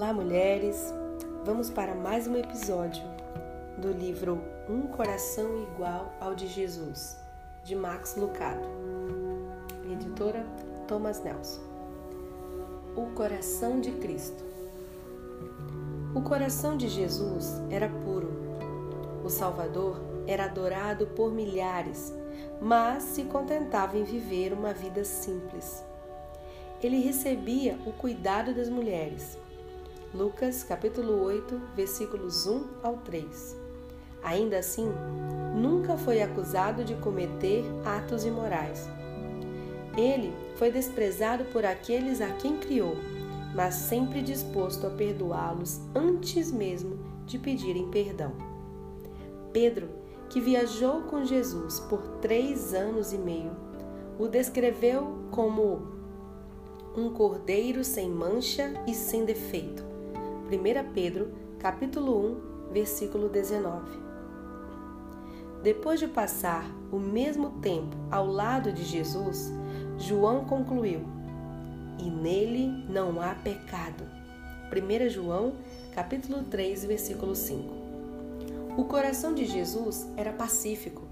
Olá, mulheres! Vamos para mais um episódio do livro Um Coração Igual ao de Jesus, de Max Lucado, editora Thomas Nelson. O Coração de Cristo. O coração de Jesus era puro. O Salvador era adorado por milhares, mas se contentava em viver uma vida simples. Ele recebia o cuidado das mulheres Lucas capítulo 8, versículos 1 ao 3. Ainda assim, nunca foi acusado de cometer atos imorais. Ele foi desprezado por aqueles a quem criou, mas sempre disposto a perdoá-los antes mesmo de pedirem perdão. Pedro, que viajou com Jesus por três anos e meio, o descreveu como um cordeiro sem mancha e sem defeito 1 Pedro, capítulo 1, versículo 19. Depois de passar o mesmo tempo ao lado de Jesus, João concluiu: E nele não há pecado. 1 João, capítulo 3, versículo 5. O coração de Jesus era pacífico.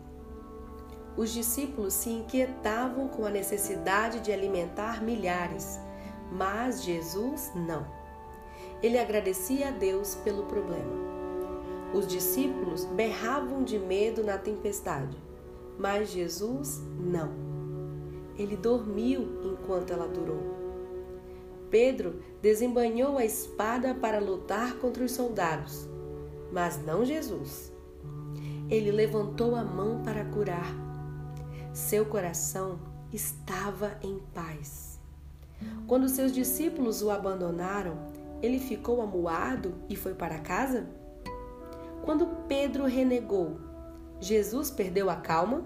Os discípulos se inquietavam com a necessidade de alimentar milhares, mas Jesus não ele agradecia a Deus pelo problema. Os discípulos berravam de medo na tempestade, mas Jesus não. Ele dormiu enquanto ela durou. Pedro desembanhou a espada para lutar contra os soldados, mas não Jesus. Ele levantou a mão para curar. Seu coração estava em paz. Quando seus discípulos o abandonaram, ele ficou amuado e foi para casa? Quando Pedro renegou, Jesus perdeu a calma?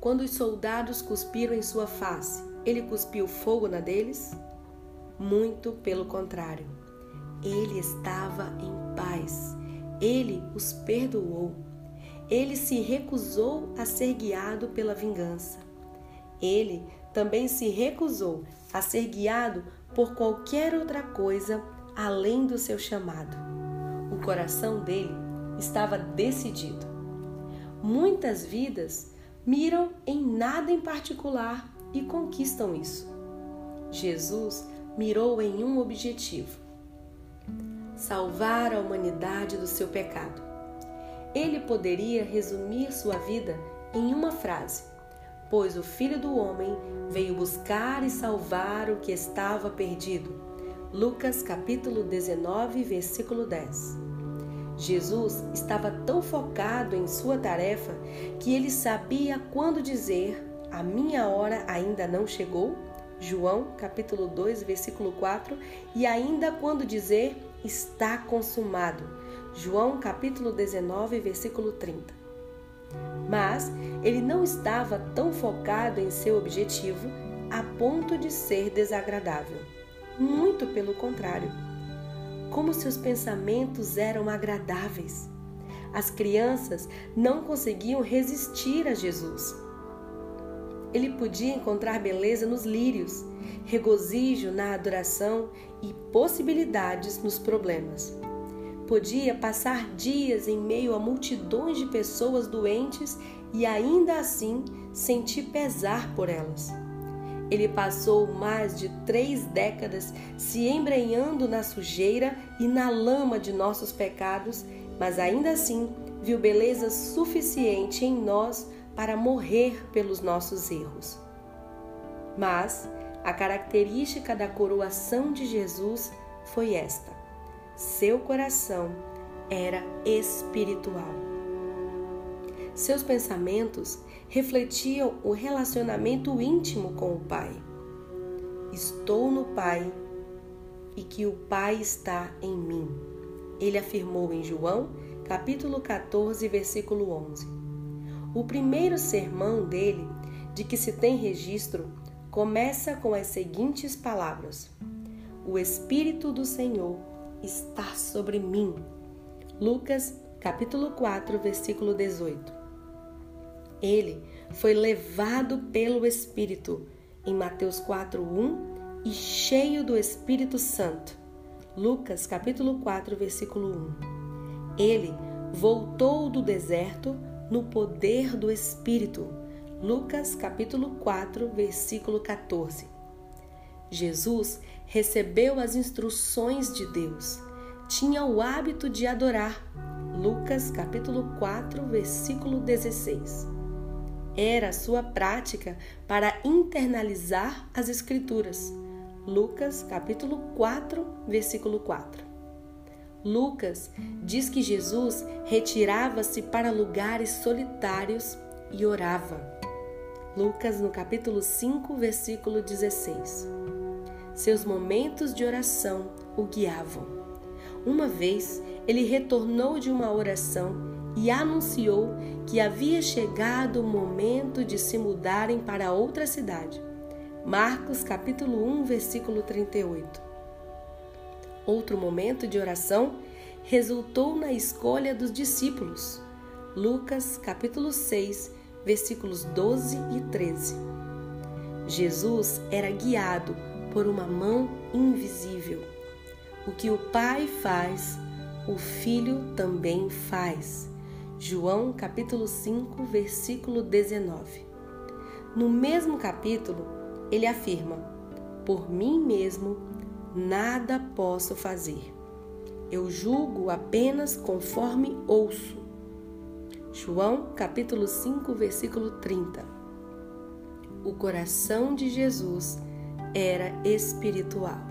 Quando os soldados cuspiram em sua face, ele cuspiu fogo na deles? Muito pelo contrário. Ele estava em paz. Ele os perdoou. Ele se recusou a ser guiado pela vingança. Ele também se recusou a ser guiado por qualquer outra coisa além do seu chamado. O coração dele estava decidido. Muitas vidas miram em nada em particular e conquistam isso. Jesus mirou em um objetivo: salvar a humanidade do seu pecado. Ele poderia resumir sua vida em uma frase: pois o Filho do Homem veio buscar e salvar o que estava perdido. Lucas capítulo 19, versículo 10. Jesus estava tão focado em sua tarefa que ele sabia quando dizer: "A minha hora ainda não chegou". João capítulo 2, versículo 4, e ainda quando dizer: "Está consumado". João capítulo 19, versículo 30. Mas ele não estava tão focado em seu objetivo a ponto de ser desagradável. Muito pelo contrário. Como seus pensamentos eram agradáveis. As crianças não conseguiam resistir a Jesus. Ele podia encontrar beleza nos lírios, regozijo na adoração e possibilidades nos problemas. Podia passar dias em meio a multidões de pessoas doentes e ainda assim sentir pesar por elas. Ele passou mais de três décadas se embrenhando na sujeira e na lama de nossos pecados, mas ainda assim viu beleza suficiente em nós para morrer pelos nossos erros. Mas a característica da coroação de Jesus foi esta seu coração era espiritual. Seus pensamentos refletiam o relacionamento íntimo com o Pai. Estou no Pai e que o Pai está em mim. Ele afirmou em João, capítulo 14, versículo 11. O primeiro sermão dele, de que se tem registro, começa com as seguintes palavras: O Espírito do Senhor está sobre mim. Lucas, capítulo 4, versículo 18. Ele foi levado pelo Espírito em Mateus 4:1 e cheio do Espírito Santo. Lucas capítulo 4, versículo 1. Ele voltou do deserto no poder do Espírito. Lucas capítulo 4, versículo 14. Jesus recebeu as instruções de Deus. Tinha o hábito de adorar. Lucas capítulo 4, versículo 16. Era sua prática para internalizar as escrituras. Lucas capítulo 4, versículo 4. Lucas diz que Jesus retirava-se para lugares solitários e orava. Lucas no capítulo 5, versículo 16. Seus momentos de oração o guiavam. Uma vez ele retornou de uma oração e anunciou que havia chegado o momento de se mudarem para outra cidade. Marcos capítulo 1, versículo 38. Outro momento de oração resultou na escolha dos discípulos. Lucas capítulo 6, versículos 12 e 13. Jesus era guiado por uma mão invisível. O que o Pai faz, o Filho também faz. João capítulo 5, versículo 19. No mesmo capítulo, ele afirma: Por mim mesmo nada posso fazer. Eu julgo apenas conforme ouço. João capítulo 5, versículo 30. O coração de Jesus era espiritual.